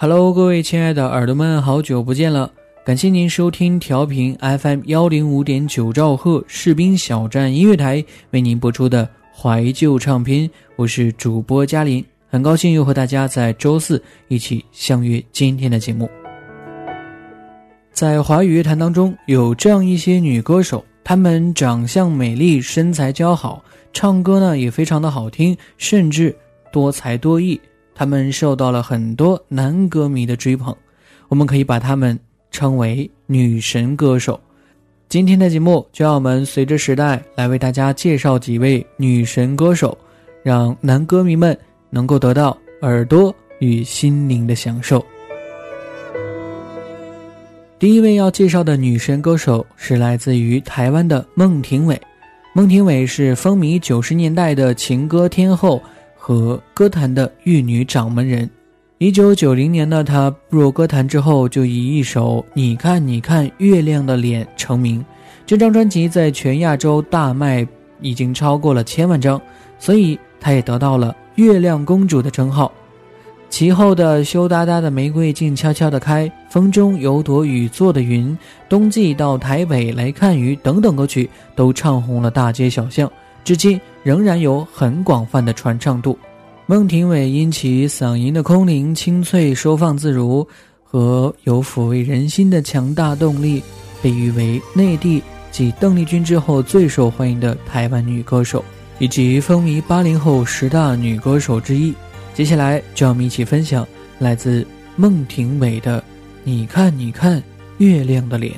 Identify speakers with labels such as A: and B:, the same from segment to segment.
A: Hello，各位亲爱的耳朵们，好久不见了！感谢您收听调频 FM 幺零五点九兆赫士兵小站音乐台为您播出的怀旧唱片，我是主播嘉林，很高兴又和大家在周四一起相约今天的节目。在华语乐坛当中，有这样一些女歌手，她们长相美丽，身材姣好，唱歌呢也非常的好听，甚至多才多艺。他们受到了很多男歌迷的追捧，我们可以把他们称为女神歌手。今天的节目就让我们随着时代来为大家介绍几位女神歌手，让男歌迷们能够得到耳朵与心灵的享受。第一位要介绍的女神歌手是来自于台湾的孟庭苇，孟庭苇是风靡九十年代的情歌天后。和歌坛的玉女掌门人，一九九零年呢，她步入歌坛之后，就以一首《你看你看月亮的脸》成名。这张专辑在全亚洲大卖，已经超过了千万张，所以她也得到了“月亮公主”的称号。其后的《羞答答的玫瑰静悄悄地开》《风中有朵雨做的云》《冬季到台北来看雨》等等歌曲，都唱红了大街小巷。至今仍然有很广泛的传唱度。孟庭苇因其嗓音的空灵清脆、收放自如和有抚慰人心的强大动力，被誉为内地继邓丽君之后最受欢迎的台湾女歌手，以及风靡八零后十大女歌手之一。接下来，就让我们一起分享来自孟庭苇的《你看你看月亮的脸》。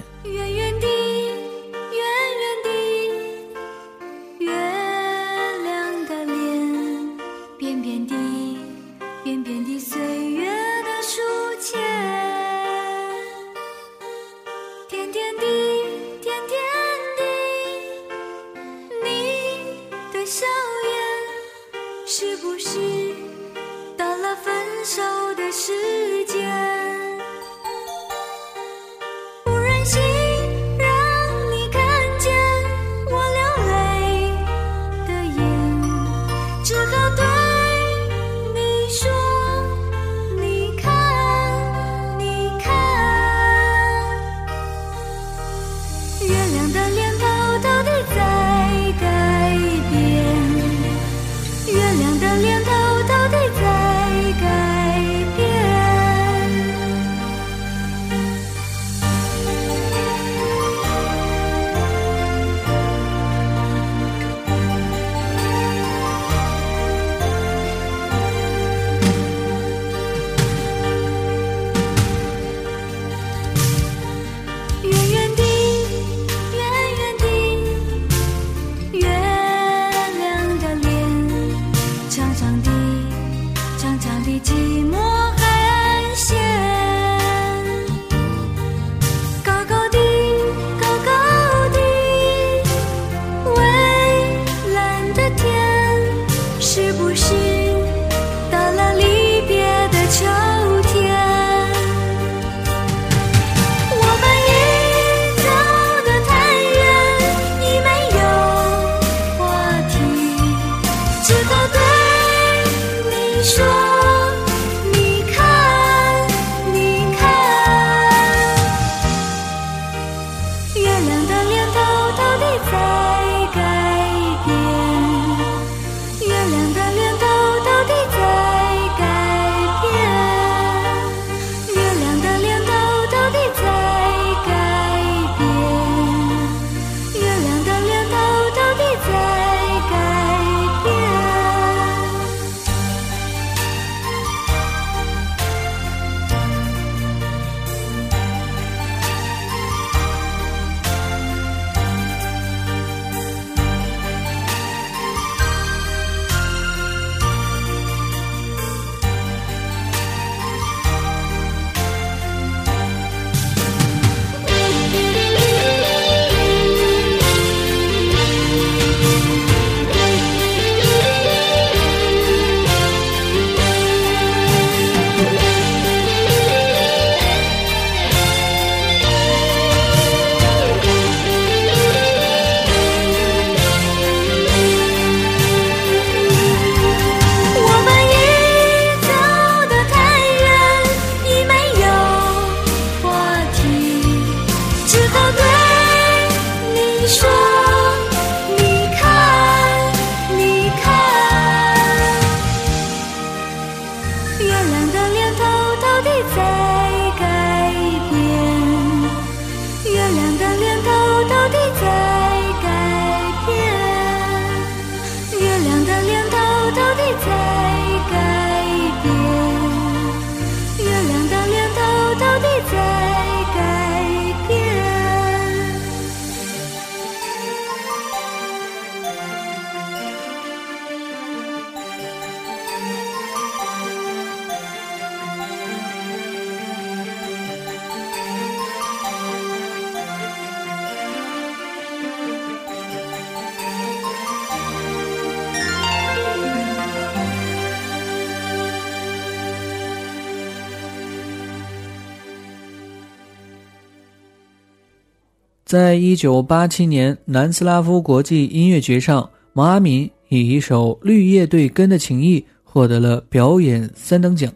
A: 在一九八七年南斯拉夫国际音乐节上，毛阿敏以一首《绿叶对根的情谊》获得了表演三等奖。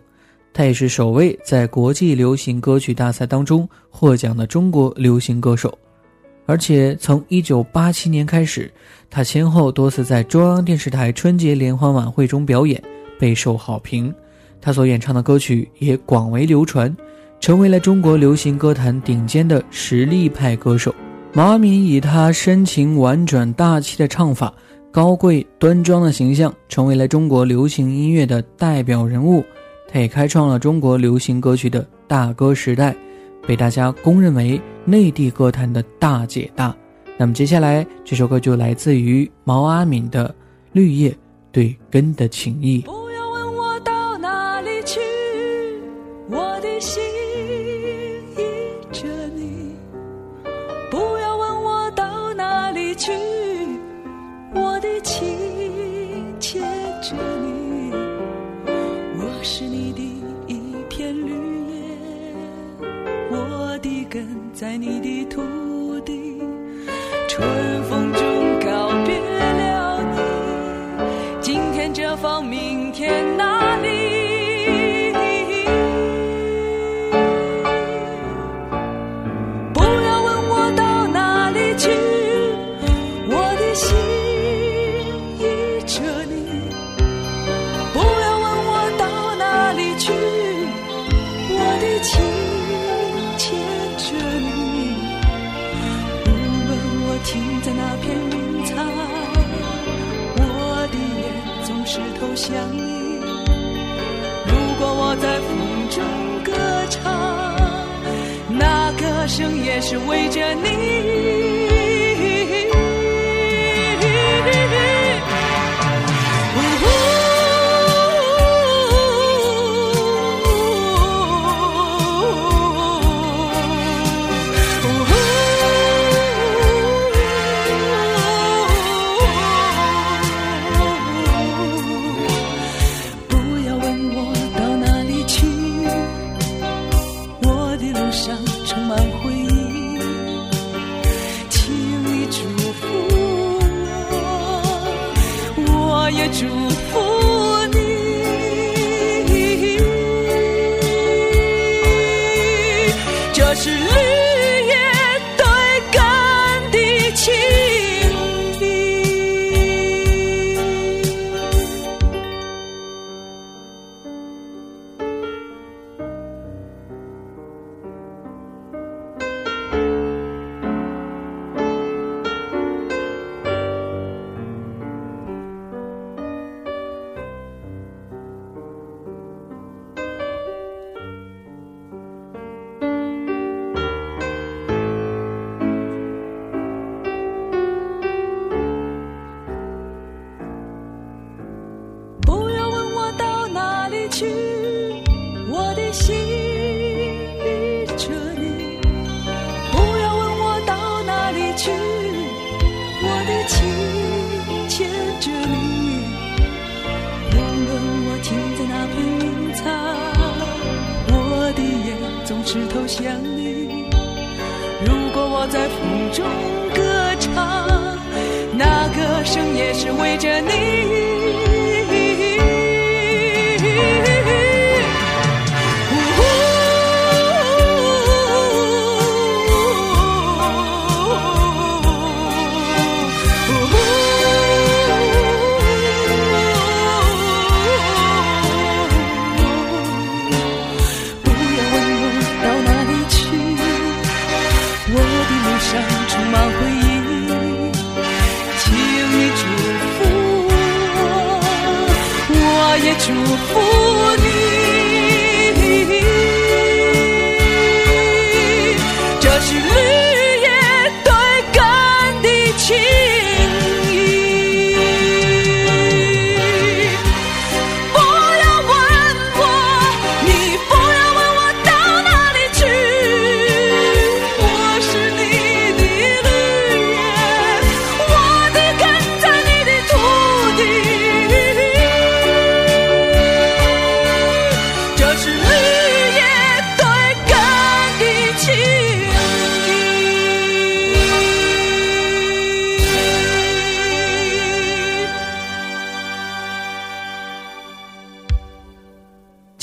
A: 他也是首位在国际流行歌曲大赛当中获奖的中国流行歌手。而且从一九八七年开始，他先后多次在中央电视台春节联欢晚会中表演，备受好评。他所演唱的歌曲也广为流传。成为了中国流行歌坛顶尖的实力派歌手。毛阿敏以她深情婉转、大气的唱法、高贵端庄的形象，成为了中国流行音乐的代表人物。她也开创了中国流行歌曲的大歌时代，被大家公认为内地歌坛的大姐大。那么接下来这首歌就来自于毛阿敏的《绿叶对根的情谊》。
B: 眼总是投向你。如果我在风中歌唱，那歌声也是为着你。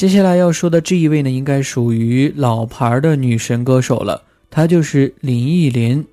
A: 接下来要说的这一位呢，应该属于老牌的女神歌手了，她就是林忆莲。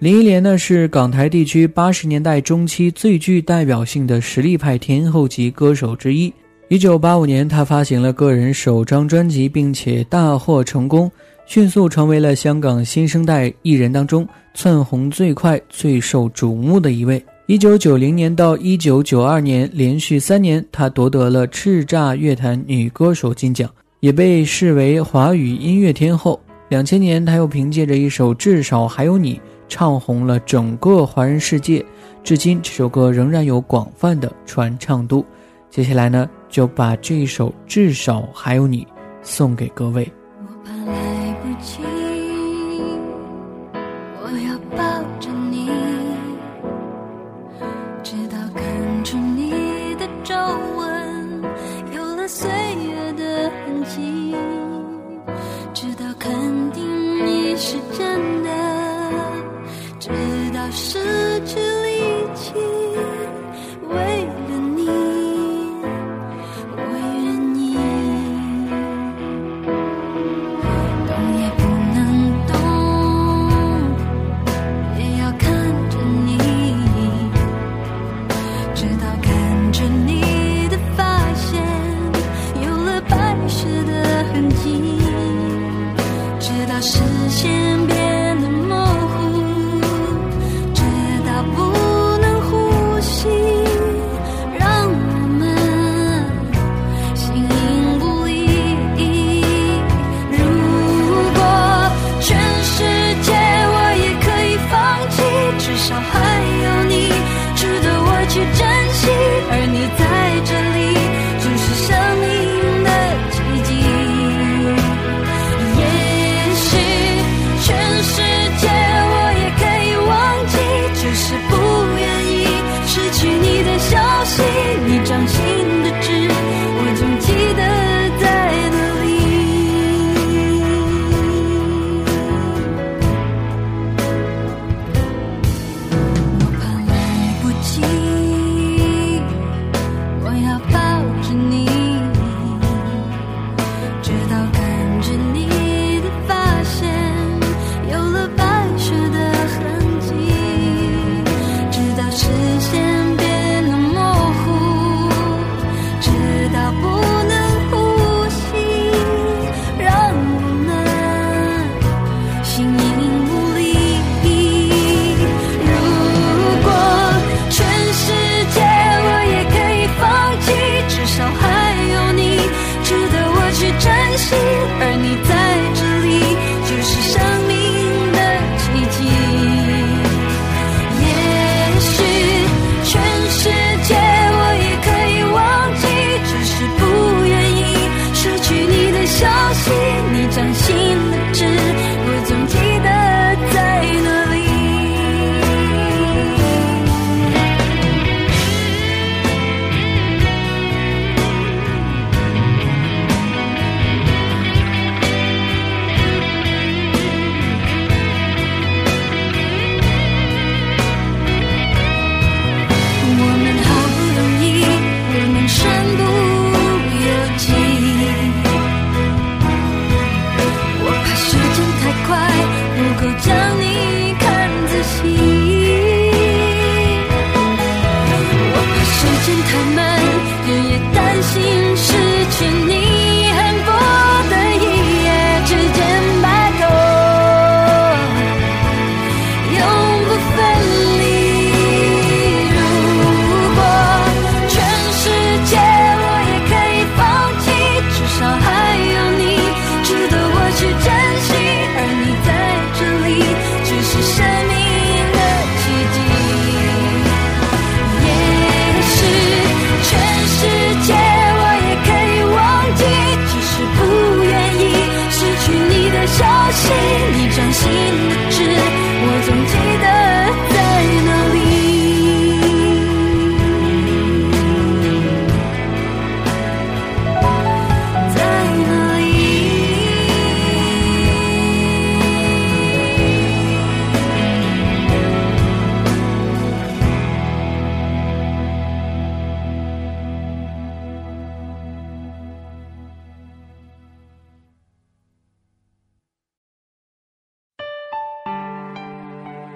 A: 林忆莲呢是港台地区八十年代中期最具代表性的实力派天后级歌手之一。一九八五年，她发行了个人首张专辑，并且大获成功，迅速成为了香港新生代艺人当中窜红最快、最受瞩目的一位。一九九零年到一九九二年，连续三年，她夺得了叱咤乐坛女歌手金奖，也被视为华语音乐天后。两千年，她又凭借着一首《至少还有你》。唱红了整个华人世界，至今这首歌仍然有广泛的传唱度。接下来呢，就把这一首《至少还有你》送给各位。
C: 我怕来不及，我要抱着你，直到看出你的皱纹有了岁月的痕迹，直到肯定你是真的。直到失去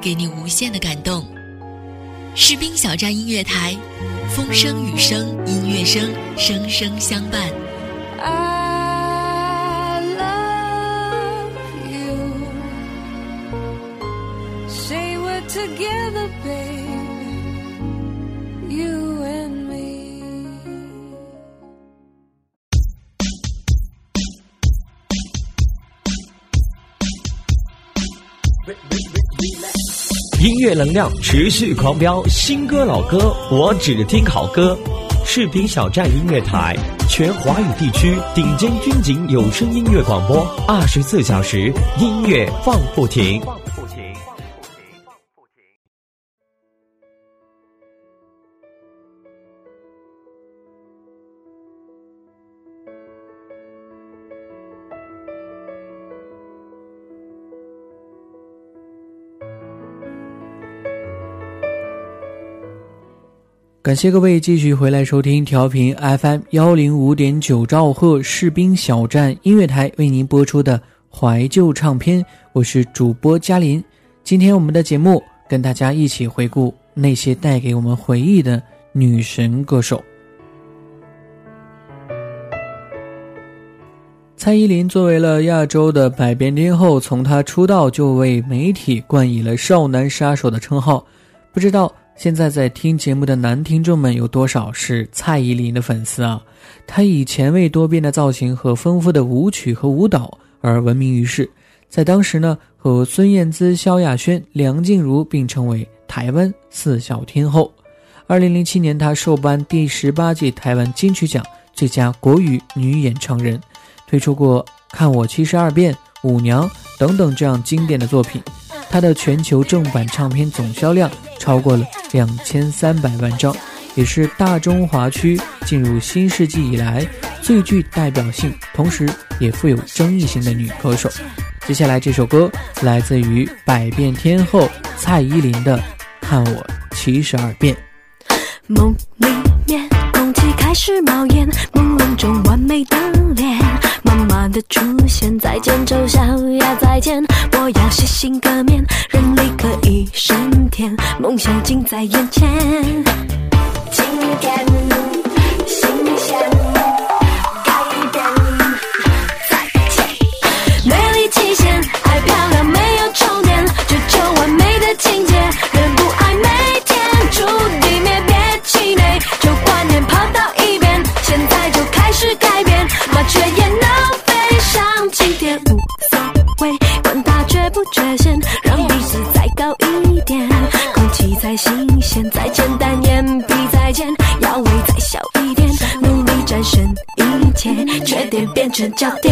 D: 给你无限的感动？士兵小站音乐台，风声雨声音乐声，声声相伴。
E: I love you. Say we're together, baby. You and me.
F: 音乐能量持续狂飙，新歌老歌我只听好歌。视频小站音乐台，全华语地区顶尖军警有声音乐广播，二十四小时音乐放不停。
A: 感谢各位继续回来收听调频 FM 幺零五点九兆赫士兵小站音乐台为您播出的怀旧唱片，我是主播嘉林。今天我们的节目跟大家一起回顾那些带给我们回忆的女神歌手。蔡依林作为了亚洲的百变天后，从她出道就为媒体冠以了“少男杀手”的称号。不知道现在在听节目的男听众们有多少是蔡依林的粉丝啊？她以前卫多变的造型和丰富的舞曲和舞蹈而闻名于世，在当时呢，和孙燕姿、萧亚轩、梁静茹并称为台湾四小天后。二零零七年，她受颁第十八届台湾金曲奖最佳国语女演唱人。推出过《看我七十二变》《舞娘》等等这样经典的作品，她的全球正版唱片总销量超过了两千三百万张，也是大中华区进入新世纪以来最具代表性，同时也富有争议性的女歌手。接下来这首歌来自于百变天后蔡依林的《看我七十二变》。
C: 梦里面，开始冒烟，朦胧中完美的脸，慢慢的出现，再见丑小鸭，再见，我要洗心革面，人力可以升天，梦想近在眼前。变成焦点。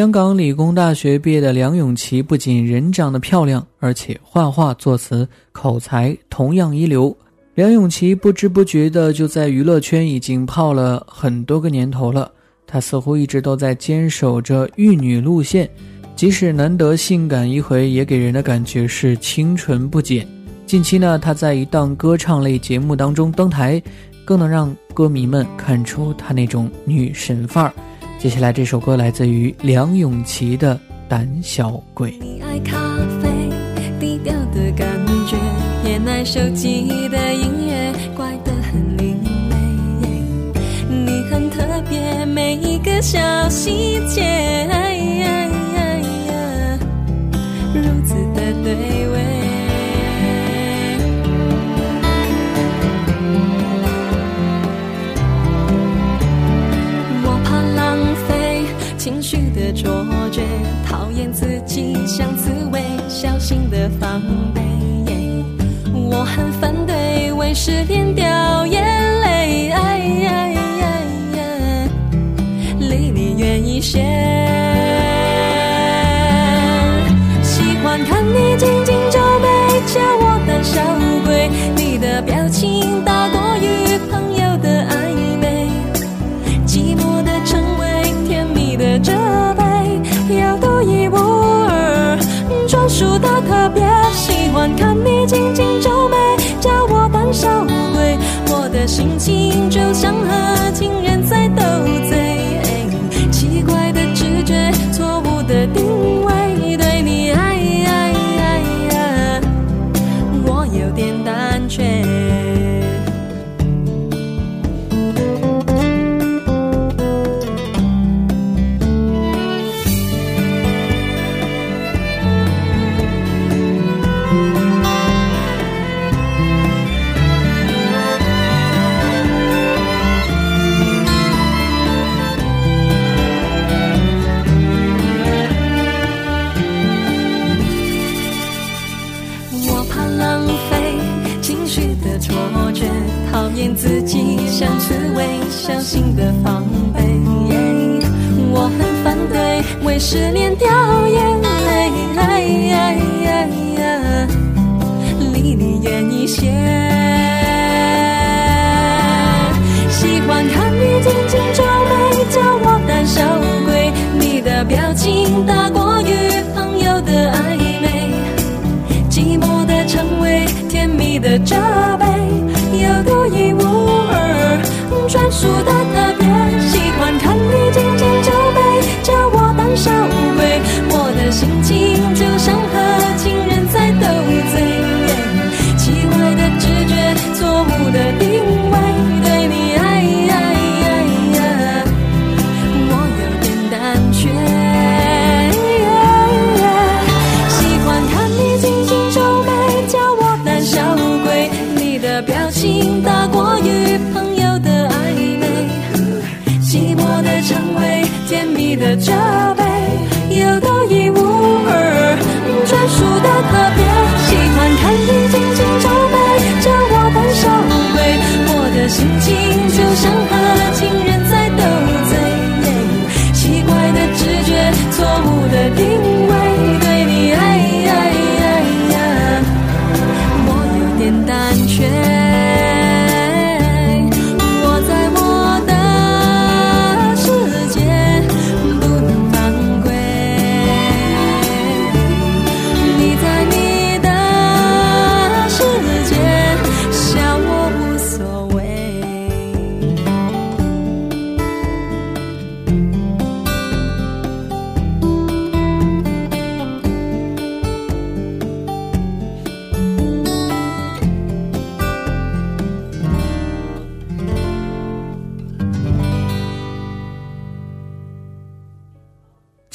A: 香港理工大学毕业的梁咏琪不仅人长得漂亮，而且画画、作词、口才同样一流。梁咏琪不知不觉的就在娱乐圈已经泡了很多个年头了。她似乎一直都在坚守着玉女路线，即使难得性感一回，也给人的感觉是清纯不减。近期呢，她在一档歌唱类节目当中登台，更能让歌迷们看出她那种女神范儿。接下来这首歌来自于梁咏琪的《胆小鬼》。
C: 你爱咖啡，低调的感觉，偏爱手机的音乐，怪得很另类。你很特别，每一个小细节，如此的对味。情绪的错觉，讨厌自己像刺猬，小心的防备。我很反对为失恋掉眼泪，离你远一些。是你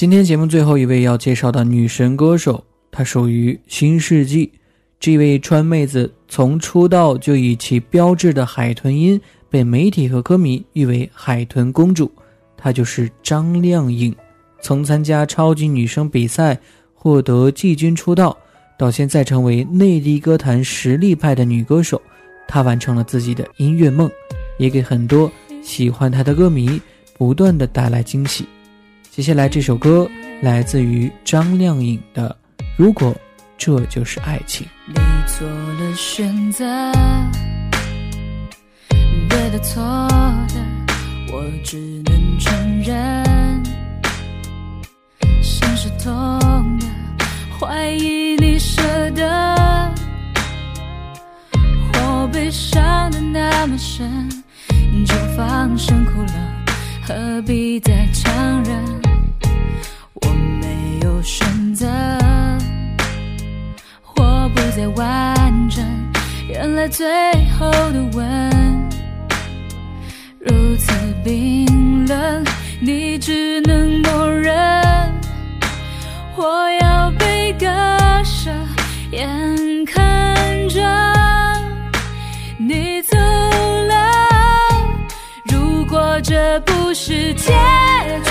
A: 今天节目最后一位要介绍的女神歌手，她属于新世纪。这位川妹子从出道就以其标志的海豚音被媒体和歌迷誉为“海豚公主”，她就是张靓颖。从参加超级女声比赛获得季军出道，到现在成为内地歌坛实力派的女歌手，她完成了自己的音乐梦，也给很多喜欢她的歌迷不断的带来惊喜。接下来这首歌来自于张靓颖的《如果这就是爱情》。
C: 你做了选择，对的错的，我只能承认。心是痛的，怀疑你舍得，我悲伤的那么深，就放声哭了，何必再强忍？我没有选择。我不再完整，原来最后的吻如此冰冷，你只能默认。我要被割舍，眼看着这不是借口。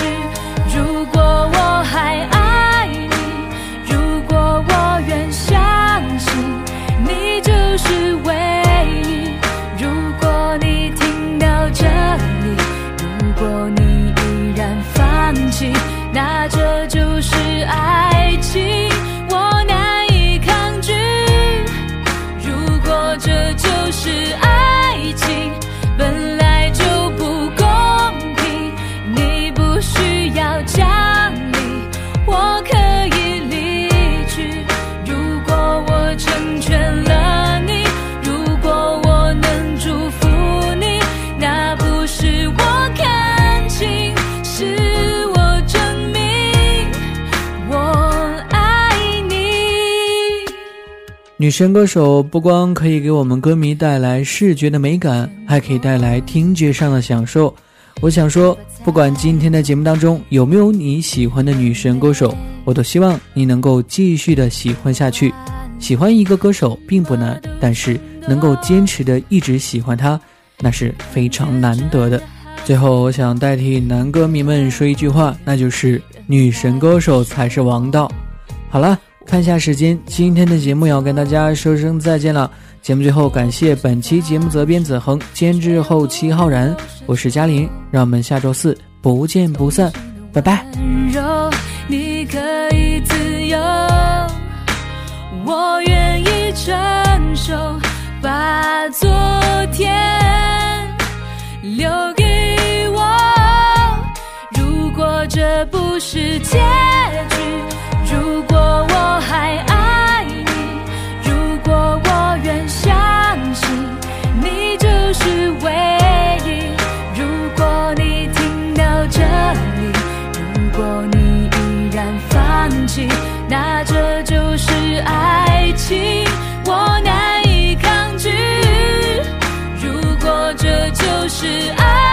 A: 女神歌手不光可以给我们歌迷带来视觉的美感，还可以带来听觉上的享受。我想说，不管今天的节目当中有没有你喜欢的女神歌手，我都希望你能够继续的喜欢下去。喜欢一个歌手并不难，但是能够坚持的一直喜欢他，那是非常难得的。最后，我想代替男歌迷们说一句话，那就是女神歌手才是王道。好了，看一下时间，今天的节目要跟大家说声再见了。节目最后，感谢本期节目责编子恒，监制后期浩然，我是嘉玲，让我们下周四不见不散，拜拜。
C: 柔，你可以自由，我愿意承受，把昨天留给我。如果这不是结放弃，那这就是爱情，我难以抗拒。如果这就是爱，